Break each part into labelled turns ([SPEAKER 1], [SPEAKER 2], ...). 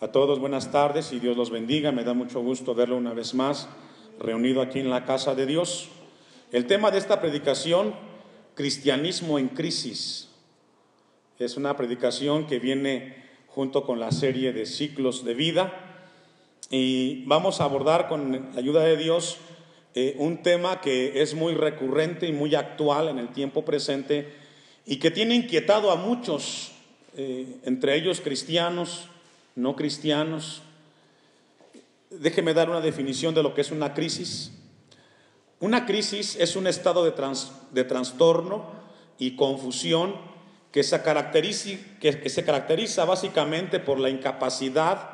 [SPEAKER 1] A todos buenas tardes y Dios los bendiga. Me da mucho gusto verlo una vez más reunido aquí en la casa de Dios. El tema de esta predicación, cristianismo en crisis, es una predicación que viene junto con la serie de ciclos de vida y vamos a abordar con la ayuda de Dios eh, un tema que es muy recurrente y muy actual en el tiempo presente y que tiene inquietado a muchos, eh, entre ellos cristianos, no cristianos. Déjeme dar una definición de lo que es una crisis. Una crisis es un estado de, de trastorno y confusión que se, caracteriza, que se caracteriza básicamente por la incapacidad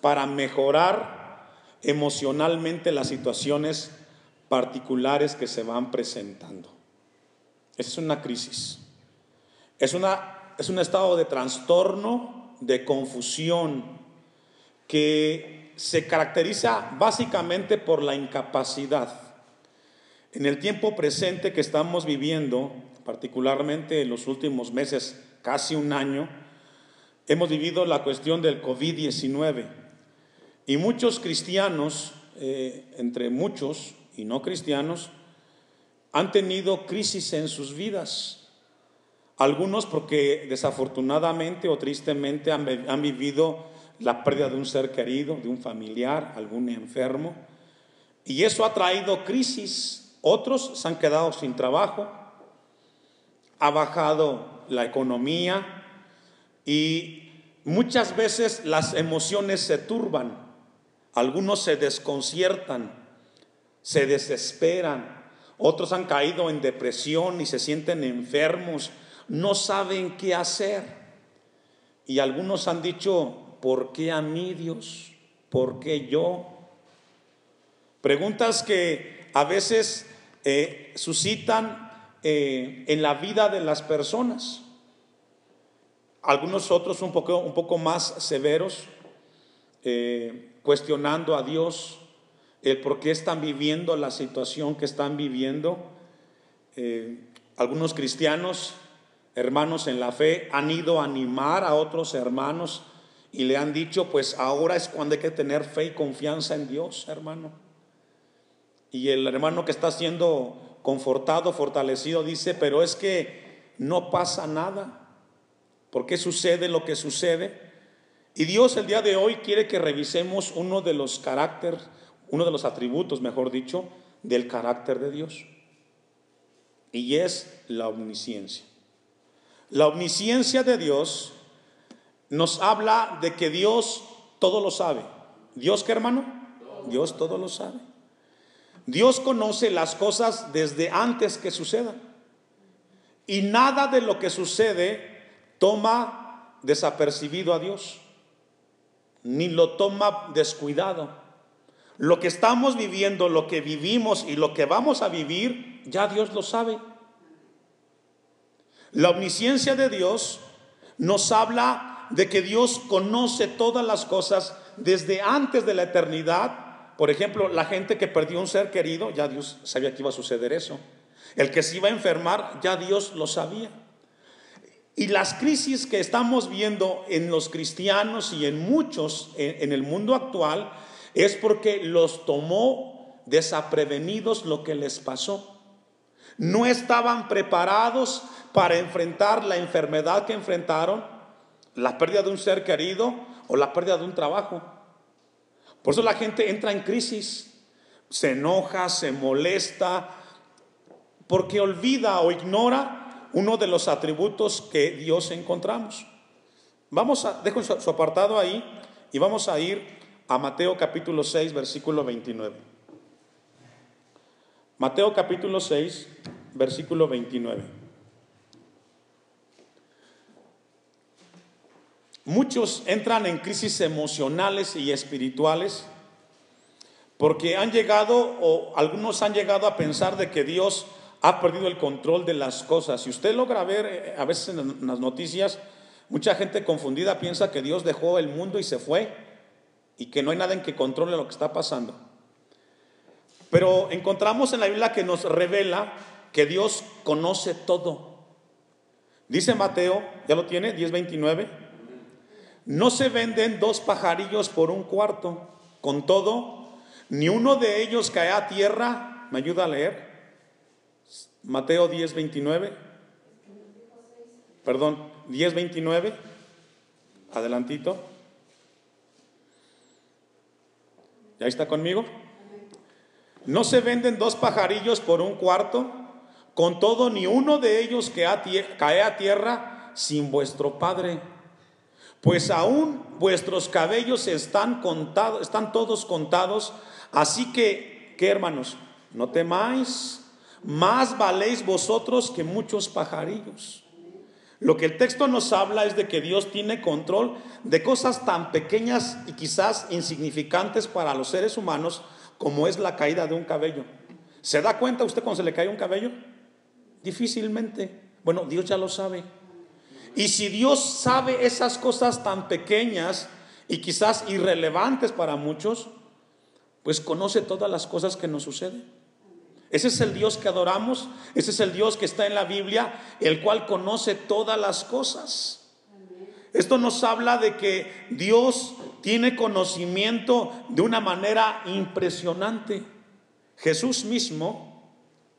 [SPEAKER 1] para mejorar emocionalmente las situaciones particulares que se van presentando. Esa es una crisis. Es, una, es un estado de trastorno de confusión que se caracteriza básicamente por la incapacidad. En el tiempo presente que estamos viviendo, particularmente en los últimos meses, casi un año, hemos vivido la cuestión del COVID-19 y muchos cristianos, eh, entre muchos y no cristianos, han tenido crisis en sus vidas algunos porque desafortunadamente o tristemente han, vivido la pérdida de un ser querido, de un familiar, algún enfermo. Y eso ha traído crisis. Otros se han quedado sin trabajo, ha bajado la economía y muchas veces las emociones se turban. Algunos se desconciertan, se desesperan. Otros han caído en depresión y se sienten enfermos no saben qué hacer. Y algunos han dicho, ¿por qué a mí Dios? ¿Por qué yo? Preguntas que a veces eh, suscitan eh, en la vida de las personas. Algunos otros un poco, un poco más severos, eh, cuestionando a Dios el por qué están viviendo la situación que están viviendo. algunos cristianos hermanos en la fe han ido a animar a otros hermanos y le han dicho, pues ahora es cuando hay que tener fe y confianza en Dios, hermano. Y el hermano que está siendo confortado, fortalecido, dice, pero es que no pasa nada. ¿Por qué sucede lo que sucede? Y Dios el día de hoy quiere que revisemos uno de los caracteres, uno de los atributos, mejor dicho, del carácter de Dios. Y es la omnisciencia. La omnisciencia de Dios nos habla de que Dios todo lo sabe. ¿Dios qué hermano? Dios todo lo sabe. Dios conoce las cosas desde antes que sucedan. Y nada de lo que sucede toma desapercibido a Dios, ni lo toma descuidado. Lo que estamos viviendo, lo que vivimos y lo que vamos a vivir, ya Dios lo sabe. La omnisciencia de Dios nos habla de que Dios conoce todas las cosas desde antes de la eternidad. Por ejemplo, la gente que perdió un ser querido, ya Dios sabía que iba a suceder eso. El que se iba a enfermar, ya Dios lo sabía. Y las crisis que estamos viendo en los cristianos y en muchos en, el mundo actual es porque los tomó desaprevenidos lo que les pasó. No estaban preparados para enfrentar la enfermedad que enfrentaron, la pérdida de un ser querido o la pérdida de un trabajo. Por eso la gente entra en crisis, se enoja, se molesta, porque olvida o ignora uno de los atributos que Dios encontramos. Vamos a, dejo su, apartado ahí y vamos a ir a Mateo capítulo 6, versículo 29. Mateo capítulo 6, versículo 29. Muchos entran en crisis emocionales y espirituales porque han llegado o algunos han llegado a pensar de que Dios ha perdido el control de las cosas. Si usted logra ver eh, a veces en las noticias, mucha gente confundida piensa que Dios dejó el mundo y se fue y que no hay nada en que controle lo que está pasando. Pero encontramos en la Biblia que nos revela que Dios conoce todo. Dice Mateo, ¿ya lo tiene? 10:29. No se venden dos pajarillos por un cuarto. Con todo, ni uno de ellos cae a tierra. ¿Me ayuda a leer? Mateo 10, 29. Perdón, 10, 29. Adelantito. ¿Ya está conmigo? No se venden dos pajarillos por un cuarto. Con todo, ni uno de ellos que cae a tierra sin vuestro Padre pues aún vuestros cabellos están contados, están todos contados, así que, ¿qué hermanos? No temáis, más valéis vosotros que muchos pajarillos. Lo que el texto nos habla es de que Dios tiene control de cosas tan pequeñas y quizás insignificantes para los seres humanos como es la caída de un cabello. ¿Se da cuenta usted cuando se le cae un cabello? Difícilmente. Bueno, Dios ya lo sabe. Y si Dios sabe esas cosas tan pequeñas y quizás irrelevantes para muchos, pues conoce todas las cosas que nos suceden. Ese es el Dios que adoramos, ese es el Dios que está en la Biblia, el cual conoce todas las cosas. Esto nos habla de que Dios tiene conocimiento de una manera impresionante. Jesús mismo,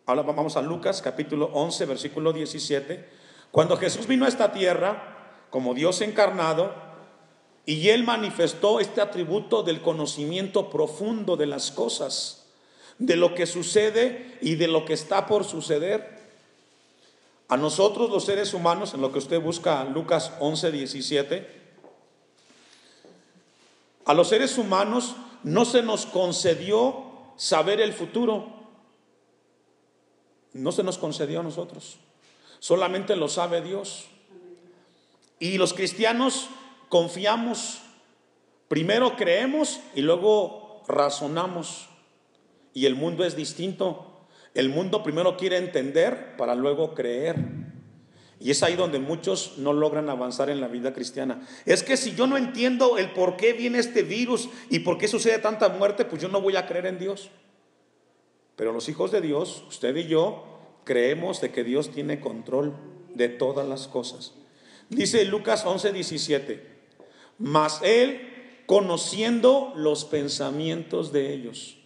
[SPEAKER 1] ahora vamos a Lucas capítulo 11, versículo 17, cuando Jesús vino a esta tierra como Dios encarnado y él manifestó este atributo del conocimiento profundo de las cosas, de lo que sucede y de lo que está por suceder. A nosotros los seres humanos, en lo que usted busca Lucas 11, 17, a los seres humanos no se nos concedió saber el futuro, no se nos concedió a nosotros. Solamente lo sabe Dios. Y los cristianos confiamos. Primero creemos y luego razonamos. Y el mundo es distinto. El mundo primero quiere entender para luego creer. Y es ahí donde muchos no logran avanzar en la vida cristiana. Es que si yo no entiendo el por qué viene este virus y por qué sucede tanta muerte, pues yo no voy a creer en Dios. Pero los hijos de Dios, usted y yo, creemos de que Dios tiene control de todas las cosas. Dice Lucas 11, 17, mas él, conociendo los pensamientos de ellos,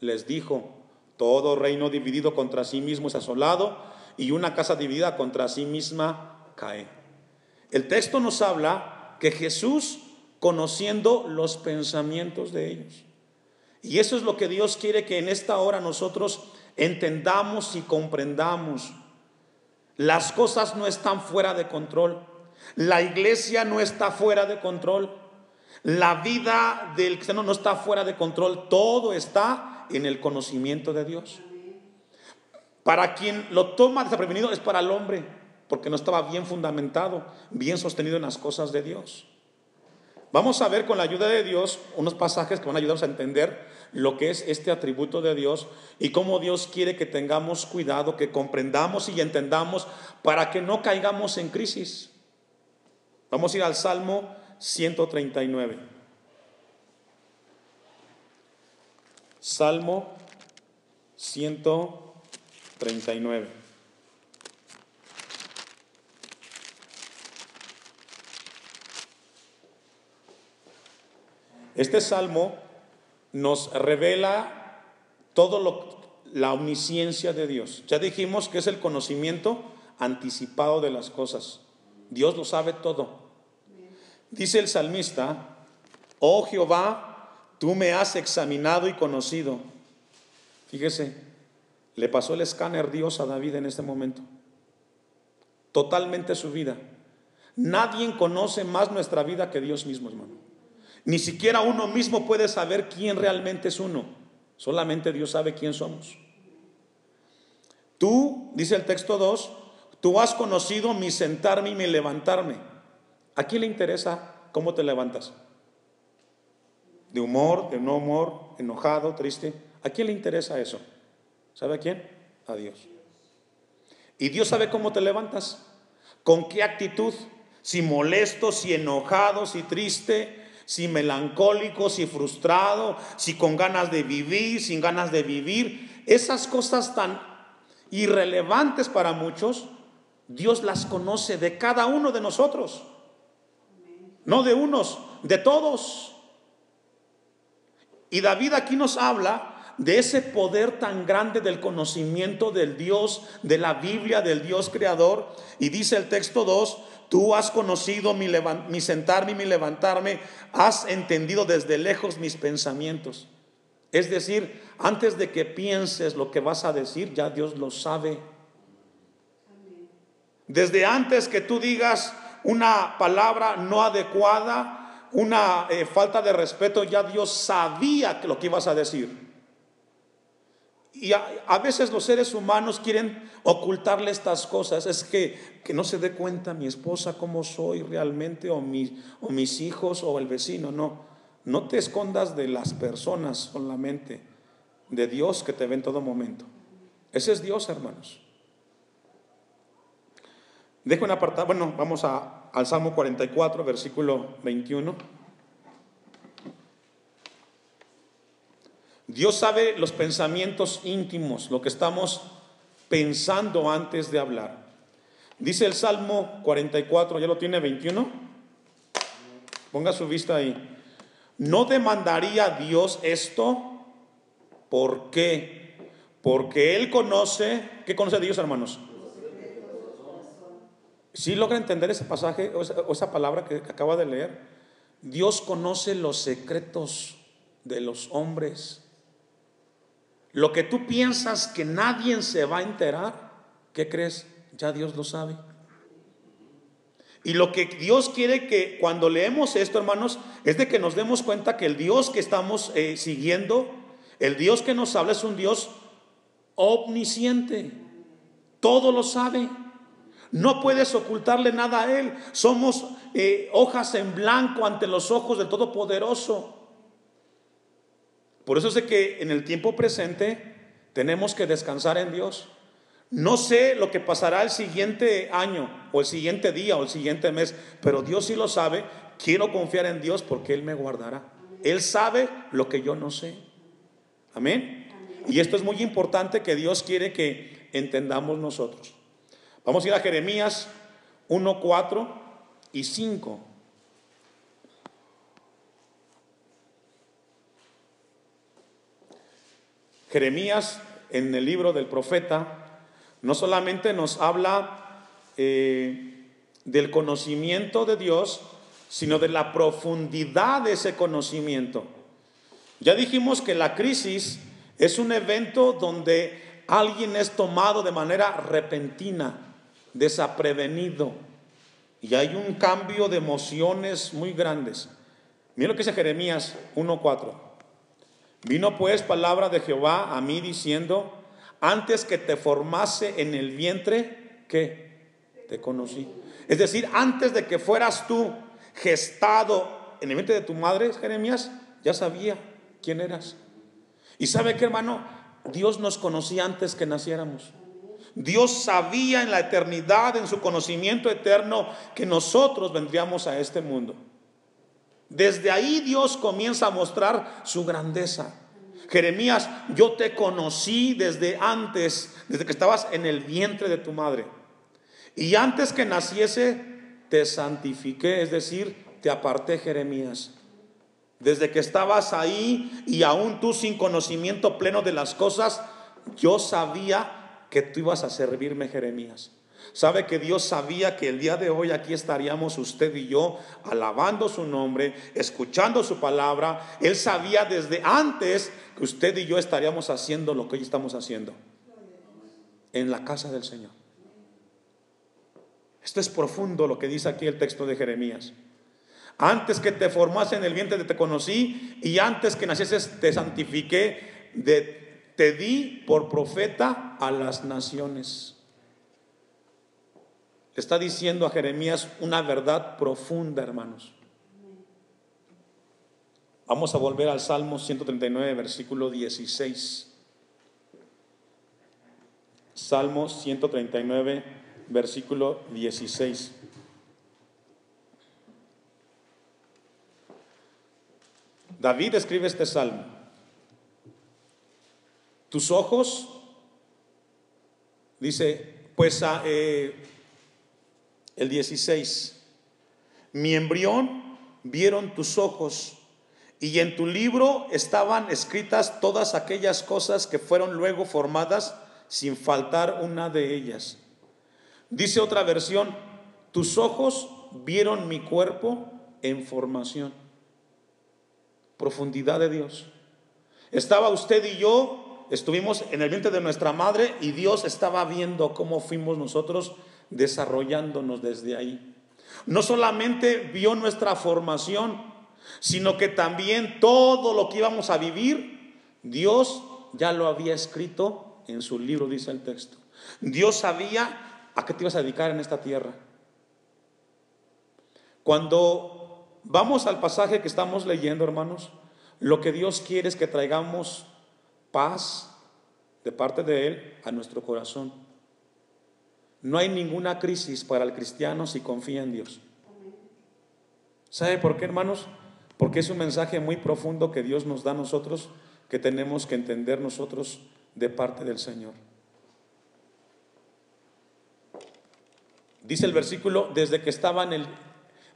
[SPEAKER 1] les dijo, todo reino dividido contra sí mismo es asolado y una casa dividida contra sí misma cae. El texto nos habla que Jesús conociendo los pensamientos de ellos. Y eso es lo que Dios quiere que en esta hora nosotros entendamos y comprendamos. Las cosas no están fuera de control. La iglesia no está fuera de control. La vida del cristiano no está fuera de control. Todo está en el conocimiento de Dios. Para quien lo toma desprevenido es para el hombre, porque no estaba bien fundamentado, bien sostenido en las cosas de Dios. Vamos a ver con la ayuda de Dios unos pasajes que van a ayudarnos a entender lo que es este atributo de Dios y cómo Dios quiere que tengamos cuidado, que comprendamos y entendamos para que no caigamos en crisis. Vamos a ir al Salmo 139. Salmo 139. Este salmo nos revela todo lo la omnisciencia de Dios. Ya dijimos que es el conocimiento anticipado de las cosas. Dios lo sabe todo. Dice el salmista, oh Jehová, tú me has examinado y conocido. Fíjese, le pasó el escáner Dios a David en este momento. Totalmente su vida. Nadie conoce más nuestra vida que Dios mismo, hermano. Ni siquiera uno mismo puede saber quién realmente es uno. Solamente Dios sabe quién somos. Tú, dice el texto 2, tú has conocido mi sentarme y mi levantarme. ¿A quién le interesa cómo te levantas? ¿De humor, de no humor, enojado, triste? ¿A quién le interesa eso? ¿Sabe a quién? A Dios. Y Dios sabe cómo te levantas, con qué actitud, si molesto, si enojado, si triste, si melancólico, si frustrado, si con ganas de vivir, sin ganas de vivir. Esas cosas tan irrelevantes para muchos, Dios las conoce de cada uno de nosotros. no de unos, de todos. Y David aquí nos habla de ese poder tan grande del conocimiento del Dios, de la Biblia, del Dios creador. Y dice el texto 2, tú has conocido mi, mi sentarme y mi levantarme, has entendido desde lejos mis pensamientos. Es decir, antes de que pienses lo que vas a decir, ya Dios lo sabe. Desde antes que tú digas una palabra no adecuada, una eh, falta de respeto, ya Dios sabía lo que ibas a decir. Y a, veces los seres humanos quieren ocultarle estas cosas. Es que, que no se dé cuenta mi esposa cómo soy realmente, o, o mis hijos, o el vecino. No, no te escondas de las personas solamente, de Dios que te ve en todo momento. Ese es Dios, hermanos. Dejo un apartado, bueno, vamos a, al Salmo 44, versículo 21. Dios sabe los pensamientos íntimos, lo que estamos pensando antes de hablar. Dice el Salmo 44, ¿ya lo tiene 21? Ponga su vista ahí. ¿No demandaría Dios esto? ¿Por qué? Porque Él conoce, ¿qué conoce Dios, hermanos? ¿Sí logra entender ese pasaje o esa palabra que acaba de leer? Dios conoce los secretos de los hombres. Lo que tú piensas que nadie se va a enterar, ¿qué crees? Ya Dios lo sabe. Y lo que Dios quiere que cuando leemos esto, hermanos, es de que nos demos cuenta que el Dios que estamos eh, siguiendo, el Dios que nos habla es un Dios omnisciente. Todo lo sabe. No puedes ocultarle nada a Él. Somos eh, hojas en blanco ante los ojos del Todopoderoso. Por eso sé que en el tiempo presente tenemos que descansar en Dios. No sé lo que pasará el siguiente año o el siguiente día o el siguiente mes, pero Dios sí lo sabe. Quiero confiar en Dios porque Él me guardará. Él sabe lo que yo no sé. Amén. Y esto es muy importante que Dios quiere que entendamos nosotros. Vamos a ir a Jeremías 1, 4 y 5. Jeremías en el libro del profeta no solamente nos habla eh, del conocimiento de Dios, sino de la profundidad de ese conocimiento. Ya dijimos que la crisis es un evento donde alguien es tomado de manera repentina, desaprevenido, y hay un cambio de emociones muy grandes. Mira lo que dice Jeremías 1.4. Vino pues palabra de Jehová a mí diciendo, antes que te formase en el vientre, que te conocí. Es decir, antes de que fueras tú gestado en el vientre de tu madre, Jeremías, ya sabía quién eras. Y sabe que hermano, Dios nos conocía antes que naciéramos. Dios sabía en la eternidad, en su conocimiento eterno, que nosotros vendríamos a este mundo. Desde ahí Dios comienza a mostrar su grandeza. Jeremías, yo te conocí desde antes, desde que estabas en el vientre de tu madre. Y antes que naciese, te santifiqué, es decir, te aparté, Jeremías. Desde que estabas ahí y aún tú sin conocimiento pleno de las cosas, yo sabía que tú ibas a servirme, Jeremías. Sabe que Dios sabía que el día de hoy aquí estaríamos usted y yo alabando su nombre, escuchando su palabra. Él sabía desde antes que usted y yo estaríamos haciendo lo que hoy estamos haciendo en la casa del Señor. Esto es profundo lo que dice aquí el texto de Jeremías. Antes que te formase en el vientre te conocí y antes que nacieses te santifiqué, te di por profeta a las naciones está diciendo a Jeremías una verdad profunda, hermanos. Vamos a volver al Salmo 139, versículo 16. Salmo 139, versículo 16. David escribe este salmo. Tus ojos, dice, pues eh, el 16. Mi embrión vieron tus ojos, y en tu libro estaban escritas todas aquellas cosas que fueron luego formadas sin faltar una de ellas. Dice otra versión, tus ojos vieron mi cuerpo en formación. Profundidad de Dios. Estaba usted y yo, estuvimos en el vientre de nuestra madre y Dios estaba viendo cómo fuimos nosotros desarrollándonos desde ahí. No solamente vio nuestra formación, sino que también todo lo que íbamos a vivir, Dios ya lo había escrito en su libro, dice el texto. Dios sabía a qué te ibas a dedicar en esta tierra. Cuando vamos al pasaje que estamos leyendo, hermanos, lo que Dios quiere es que traigamos paz de parte de Él a nuestro corazón. No hay ninguna crisis para el cristiano si confía en Dios. ¿Sabe por qué, hermanos? Porque es un mensaje muy profundo que Dios nos da a nosotros, que tenemos que entender nosotros de parte del Señor. Dice el versículo, desde que estaba en el,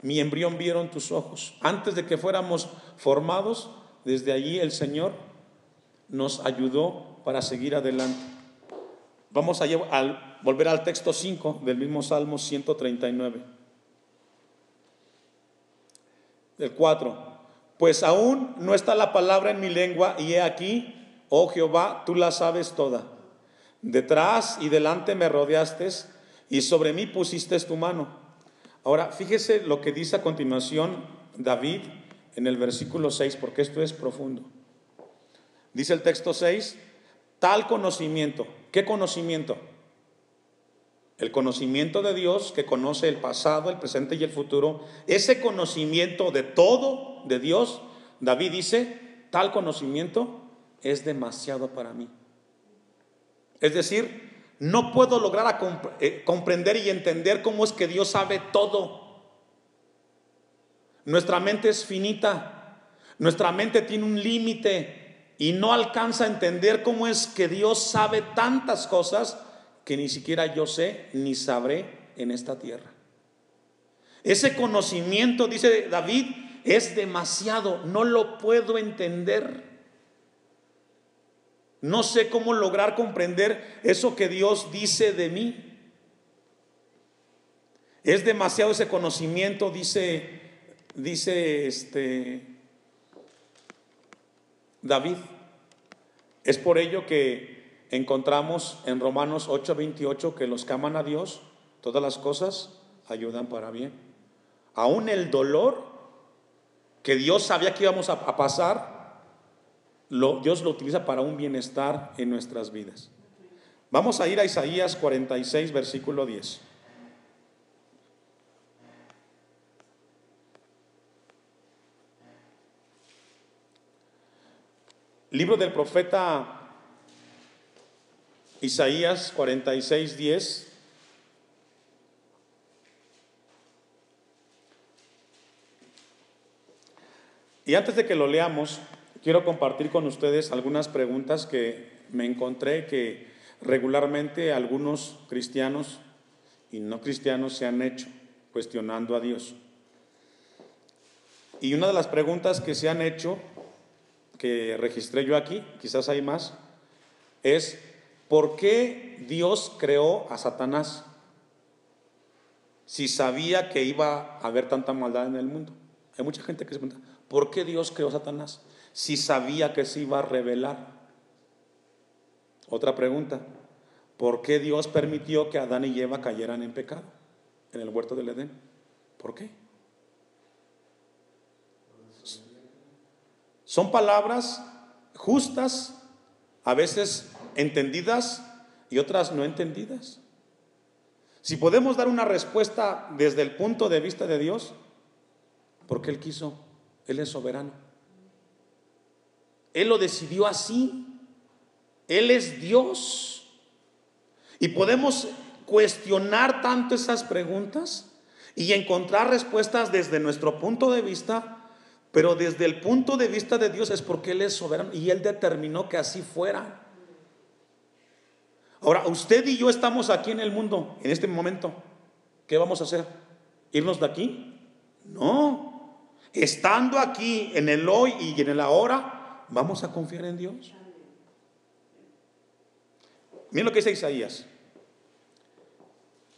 [SPEAKER 1] mi embrión vieron tus ojos. Antes de que fuéramos formados, desde allí el Señor nos ayudó para seguir adelante. Vamos a, volver al texto 5 del mismo Salmo 139. El 4 pues aún no está la palabra en mi lengua y he aquí, oh Jehová, tú la sabes toda. Detrás y delante me rodeaste y sobre mí pusiste tu mano. Ahora, fíjese lo que dice a continuación David en el versículo 6, porque esto es profundo. Dice el texto 6, tal conocimiento. ¿Qué conocimiento? El conocimiento de Dios que conoce el pasado, el presente y el futuro. Ese conocimiento de todo de Dios, David dice, tal conocimiento es demasiado para mí. Es decir, no puedo lograr eh, comprender y entender cómo es que Dios sabe todo. Nuestra mente es finita, nuestra mente tiene un límite y no alcanza a entender cómo es que Dios sabe tantas cosas que ni siquiera yo sé ni sabré en esta tierra. Ese conocimiento, dice David, es demasiado, no lo puedo entender. No sé cómo lograr comprender eso que Dios dice de mí. Es demasiado ese conocimiento, dice, dice este David. Es por ello que encontramos en Romanos 8:28 que los que aman a Dios, todas las cosas ayudan para bien. Aún el dolor que Dios sabía que íbamos a, pasar, Dios lo utiliza para un bienestar en nuestras vidas. Vamos a ir a Isaías 46, versículo 10. Libro del profeta Isaías 46, 10. Y antes de que lo leamos, quiero compartir con ustedes algunas preguntas que me encontré que regularmente algunos cristianos y no cristianos se han hecho cuestionando a Dios. Y una de las preguntas que se han hecho, que registré yo aquí, quizás hay más, es ¿por qué Dios creó a Satanás si sabía que iba a haber tanta maldad en el mundo? Hay mucha gente que se pregunta, ¿Por qué Dios creó a Satanás? Si sabía que se iba a revelar. Otra pregunta. ¿Por qué Dios permitió que Adán y Eva cayeran en pecado en el huerto del Edén? ¿Por qué? Son palabras justas, a veces entendidas y otras no entendidas. Si podemos dar una respuesta desde el punto de vista de Dios, porque Él quiso él es soberano. Él lo decidió así. Él es Dios. Y podemos cuestionar tanto esas preguntas y encontrar respuestas desde nuestro punto de vista, pero desde el punto de vista de Dios es porque Él es soberano y Él determinó que así fuera. Ahora, usted y yo estamos aquí en el mundo, en este momento. ¿Qué vamos a hacer? ¿Irnos de aquí? No. estando aquí en el hoy y en el ahora, vamos a confiar en Dios. Miren lo que dice Isaías,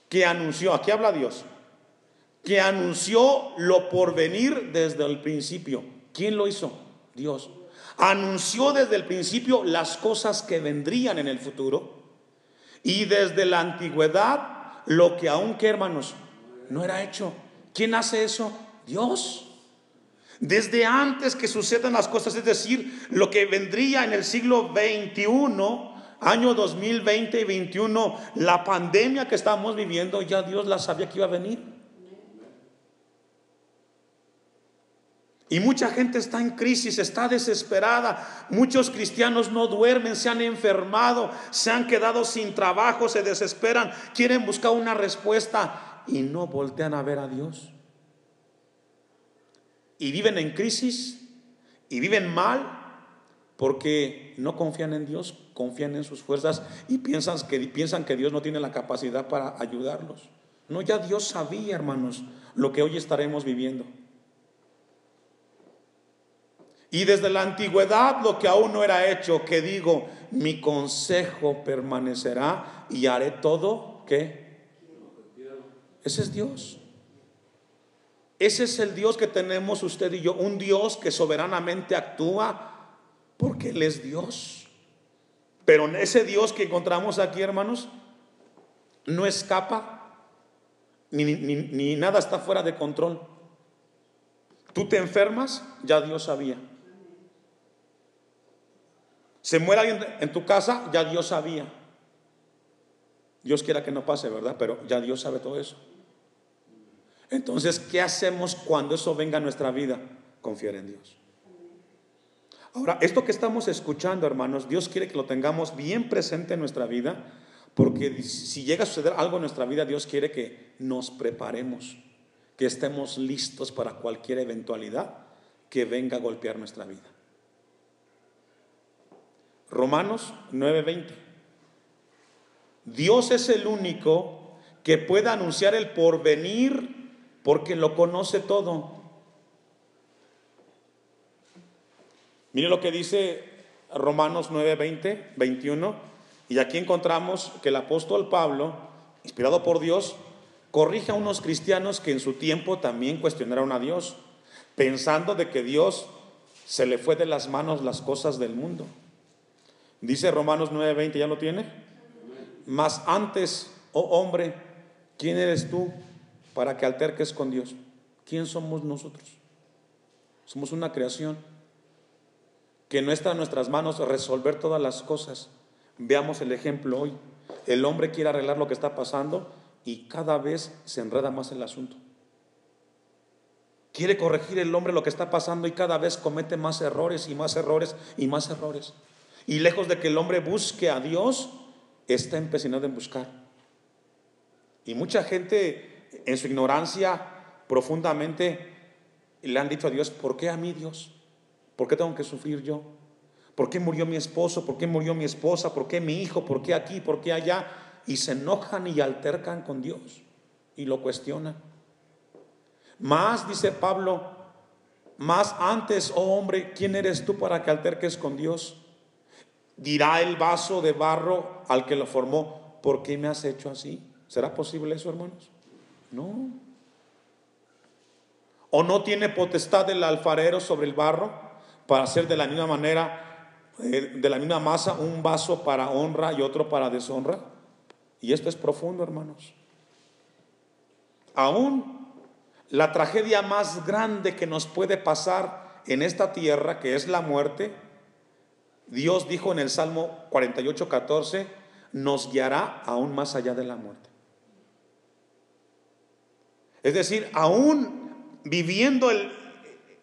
[SPEAKER 1] que anunció, aquí habla Dios, que anunció lo por venir desde el principio. ¿Quién lo hizo? Dios. Anunció desde el principio las cosas que vendrían en el futuro y desde la antigüedad lo que aún que hermanos no era hecho. ¿Quién hace eso? Dios. Desde antes que sucedan las cosas, es decir, lo que vendría en el siglo 21, año 2020 y 21, la pandemia que estamos viviendo, ya Dios la sabía que iba a venir. Y mucha gente está en crisis, está desesperada. Muchos cristianos no duermen, se han enfermado, se han quedado sin trabajo, se desesperan, quieren buscar una respuesta y no voltean a ver a Dios. Y viven en crisis y viven mal porque no confían en Dios, confían en sus fuerzas y piensan que, piensan que Dios no tiene la capacidad para ayudarlos. No, ya Dios sabía, hermanos, lo que hoy estaremos viviendo. Y desde la antigüedad lo que aún no era hecho, que digo, mi consejo permanecerá y haré todo, ¿qué? Ese es Dios. Ese es el Dios que tenemos usted y yo, un Dios que soberanamente actúa porque Él es Dios. Pero ese Dios que encontramos aquí, hermanos, no escapa, ni, ni nada está fuera de control. Tú te enfermas, ya Dios sabía. Se muere alguien en tu casa, ya Dios sabía. Dios quiera que no pase, ¿verdad? Pero ya Dios sabe todo eso. Entonces, ¿qué hacemos cuando eso venga a nuestra vida? Confiar en Dios. Ahora, esto que estamos escuchando, hermanos, Dios quiere que lo tengamos bien presente en nuestra vida, porque si llega a suceder algo en nuestra vida, Dios quiere que nos preparemos, que estemos listos para cualquier eventualidad que venga a golpear nuestra vida. Romanos 9:20. Dios es el único que puede anunciar el porvenir porque lo conoce todo. Mire lo que dice Romanos 9:20, 21. Y aquí encontramos que el apóstol Pablo, inspirado por Dios, corrige a unos cristianos que en su tiempo también cuestionaron a Dios, pensando de que Dios se le fue de las manos las cosas del mundo. Dice Romanos 9:20, ¿ya lo tiene? Mas antes, oh hombre, ¿quién eres tú para que alterques con Dios? ¿Quién somos nosotros? Somos una creación que no está en nuestras manos resolver todas las cosas. Veamos el ejemplo hoy. El hombre quiere arreglar lo que está pasando y cada vez se enreda más el asunto. Quiere corregir el hombre lo que está pasando y cada vez comete más errores y más errores y más errores. Y lejos de que el hombre busque a Dios, está empecinado en buscar. Y mucha gente en su ignorancia profundamente le han dicho a Dios, ¿por qué a mí Dios? ¿Por qué tengo que sufrir yo? ¿Por qué murió mi esposo? ¿Por qué murió mi esposa? ¿Por qué mi hijo? ¿Por qué aquí? ¿Por qué allá? Y se enojan y altercan con Dios y lo cuestionan. Más, dice Pablo, más antes, oh hombre, ¿quién eres tú para que alterques con Dios? Dirá el vaso de barro al que lo formó, ¿por qué me has hecho así? ¿Será posible eso, hermanos? No. ¿O no tiene potestad el alfarero sobre el barro para hacer de la misma manera, eh, de la misma masa, un vaso para honra y otro para deshonra? Y esto es profundo, hermanos. Aún la tragedia más grande que nos puede pasar en esta tierra, que es la muerte, Dios dijo en el Salmo 48, 14, nos guiará aún más allá de la muerte. Es decir, aún viviendo el,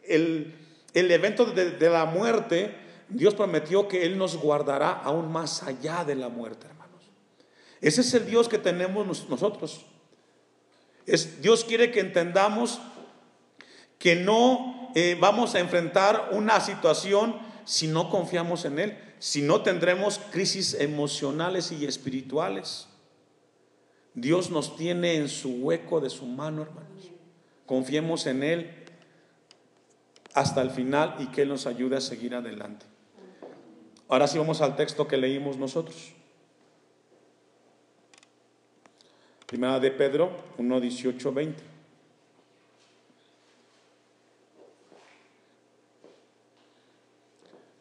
[SPEAKER 1] el, evento de, de, la muerte, Dios prometió que Él nos guardará aún más allá de la muerte, hermanos. Ese es el Dios que tenemos nosotros. Es, Dios quiere que entendamos que no eh, vamos a enfrentar una situación si no confiamos en Él, si no tendremos crisis emocionales y espirituales. Dios nos tiene en su hueco de su mano, hermanos. Confiemos en Él. hasta el final y que Él nos ayude a seguir adelante. Ahora sí vamos al texto que leímos nosotros. Primera de Pedro 1, 18, 20.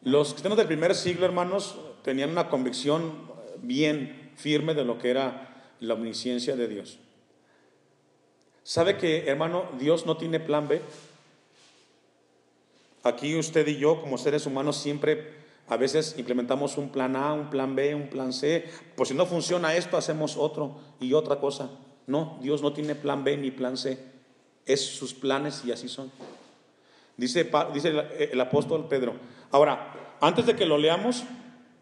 [SPEAKER 1] Los cristianos del primer siglo, hermanos, tenían una convicción bien firme de lo que era la omnisciencia de Dios. ¿Sabe que, hermano, Dios no tiene plan B? Aquí usted y yo, como seres humanos, siempre a veces implementamos un plan A, un plan B, un plan C. Pues si no funciona esto, hacemos otro y otra cosa. No, Dios no tiene plan B ni plan C. Es sus planes y así son. Dice, dice el, apóstol Pedro. Ahora, antes de que lo leamos,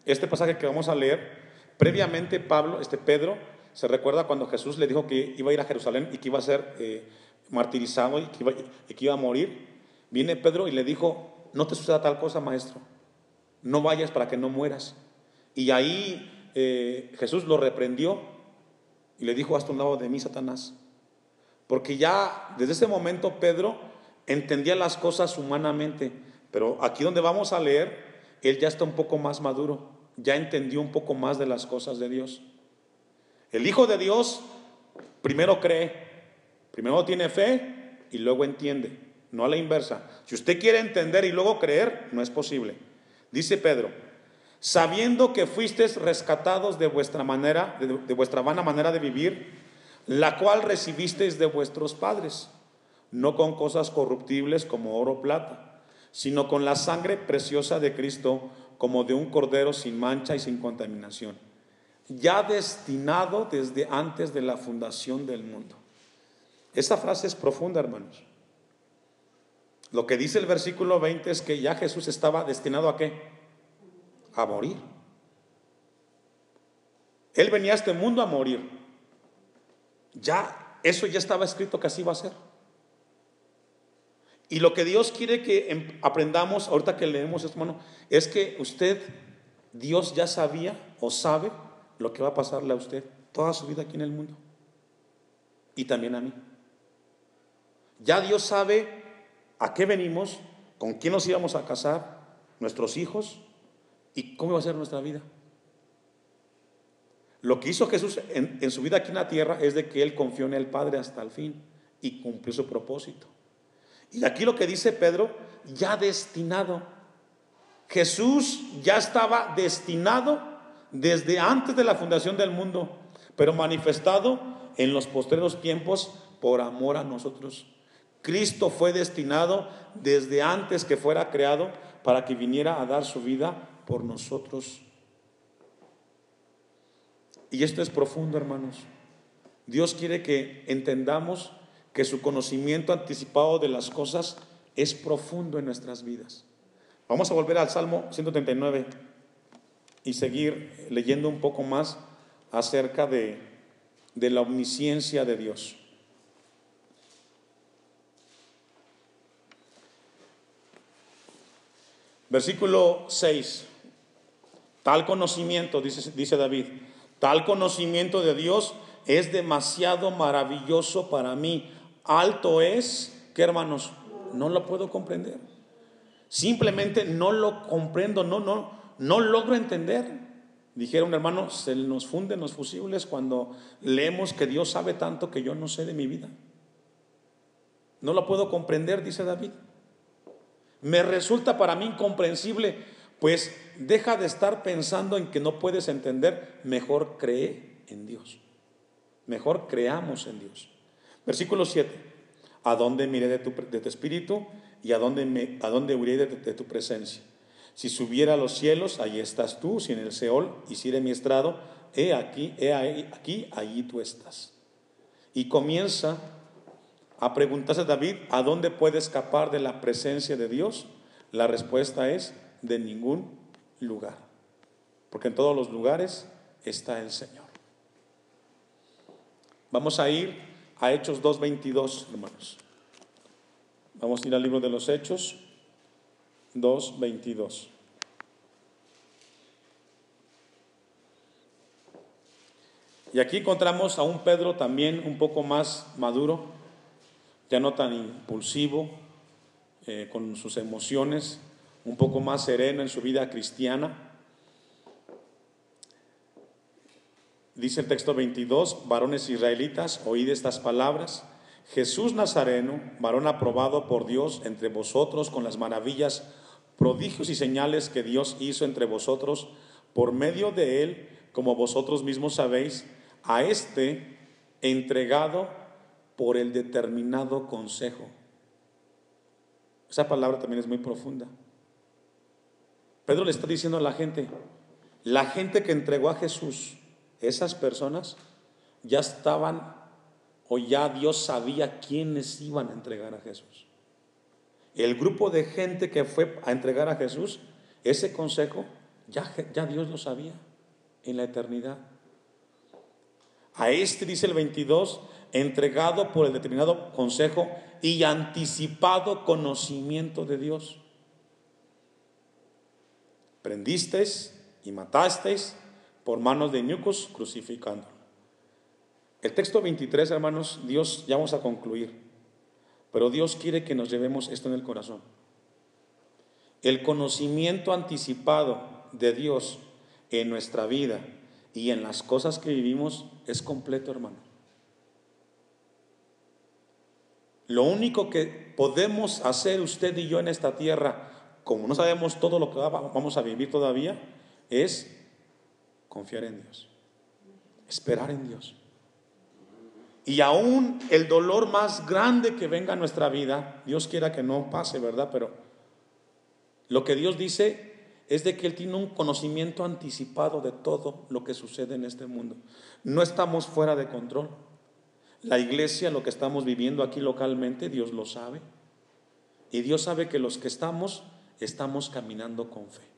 [SPEAKER 1] este pasaje que vamos a leer, previamente Pablo, este Pedro, se recuerda cuando Jesús le dijo que iba a ir a Jerusalén y que iba a ser eh, martirizado y que, iba, y que iba a morir. Viene Pedro y le dijo, no te suceda tal cosa, maestro, no vayas para que no mueras. Y ahí eh, Jesús lo reprendió y le dijo, hasta un lado de mí, Satanás. Porque ya desde ese momento Pedro entendía las cosas humanamente, pero aquí donde vamos a leer, él ya está un poco más maduro, ya entendió un poco más de las cosas de Dios. El Hijo de Dios primero cree, primero tiene fe y luego entiende, no a la inversa. Si usted quiere entender y luego creer, no es posible. Dice Pedro, sabiendo que fuisteis rescatados de vuestra manera, de, de vuestra vana manera de vivir, la cual recibisteis de vuestros padres, no con cosas corruptibles como oro o plata, sino con la sangre preciosa de Cristo, como de un cordero sin mancha y sin contaminación, ya destinado desde antes de la fundación del mundo. Esa frase es profunda, hermanos. Lo que dice el versículo 20 es que ya Jesús estaba destinado a qué? A morir. Él venía a este mundo a morir. Ya, eso ya estaba escrito que así iba a ser. Y lo que Dios quiere que em, aprendamos, ahorita que leemos esto, hermano, es que usted, Dios ya sabía o sabe lo que va a pasarle a usted toda su vida aquí en el mundo. Y también a mí. Ya Dios sabe a qué venimos, con quién nos íbamos a casar, nuestros hijos y cómo va a ser nuestra vida. Lo que hizo Jesús en, en, su vida aquí en la tierra es de que Él confió en el Padre hasta el fin y cumplió su propósito. Y aquí lo que dice Pedro, ya destinado. Jesús ya estaba destinado desde antes de la fundación del mundo, pero manifestado en los postreros tiempos por amor a nosotros. Cristo fue destinado desde antes que fuera creado para que viniera a dar su vida por nosotros. Y esto es profundo, hermanos. Dios quiere que entendamos que su conocimiento anticipado de las cosas es profundo en nuestras vidas. Vamos a volver al Salmo 139 y seguir leyendo un poco más acerca de, de la omnisciencia de Dios. Versículo 6. Tal conocimiento, dice, dice David, tal conocimiento de Dios es demasiado maravilloso para mí. Alto es, ¿qué hermanos? No lo puedo comprender. Simplemente no lo comprendo, no, no, no logro entender. Dijeron, hermano, se nos funden los fusibles cuando leemos que Dios sabe tanto que yo no sé de mi vida. No lo puedo comprender, dice David me resulta para mí incomprensible, pues deja de estar pensando en que no puedes entender, mejor cree en Dios. Mejor creamos en Dios. Versículo 7. ¿A dónde miré de tu, de tu espíritu y a dónde, a dónde huiré de, tu presencia? Si subiera a los cielos, ahí estás tú, si en el Seol hiciere mi estrado, he aquí, he aquí, allí tú estás. Y comienza a preguntarse David, ¿a dónde puede escapar de la presencia de Dios? La respuesta es, de ningún lugar. Porque en todos los lugares está el Señor. Vamos a ir a Hechos 2.22, hermanos. Vamos a ir al libro de los Hechos 2.22. Y aquí encontramos a un Pedro también un poco más maduro ya no tan impulsivo, eh, con sus emociones, un poco más sereno en su vida cristiana. Dice el texto 22, varones israelitas, oíd estas palabras. Jesús Nazareno, varón aprobado por Dios entre vosotros con las maravillas, prodigios y señales que Dios hizo entre vosotros, por medio de él, como vosotros mismos sabéis, a este entregado por el determinado consejo. Esa palabra también es muy profunda. Pedro le está diciendo a la gente, la gente que entregó a Jesús, esas personas ya estaban o ya Dios sabía quiénes iban a entregar a Jesús. El grupo de gente que fue a entregar a Jesús, ese consejo, ya, ya Dios lo sabía en la eternidad. A este, dice el 22, entregado por el determinado consejo y anticipado conocimiento de Dios. Prendisteis y matasteis por manos de ñucos crucificando. El texto 23, hermanos, Dios, ya vamos a concluir, pero Dios quiere que nos llevemos esto en el corazón. El conocimiento anticipado de Dios en nuestra vida y en las cosas que vivimos es completo, hermano. Lo único que podemos hacer usted y yo en esta tierra, como no sabemos todo lo que vamos a vivir todavía, es confiar en Dios, esperar en Dios. Y aún el dolor más grande que venga a nuestra vida, Dios quiera que no pase, ¿verdad? Pero lo que Dios dice es de que Él tiene un conocimiento anticipado de todo lo que sucede en este mundo. No estamos fuera de control. La iglesia, lo que estamos viviendo aquí localmente, Dios lo sabe. Y Dios sabe que los que estamos, estamos caminando con fe.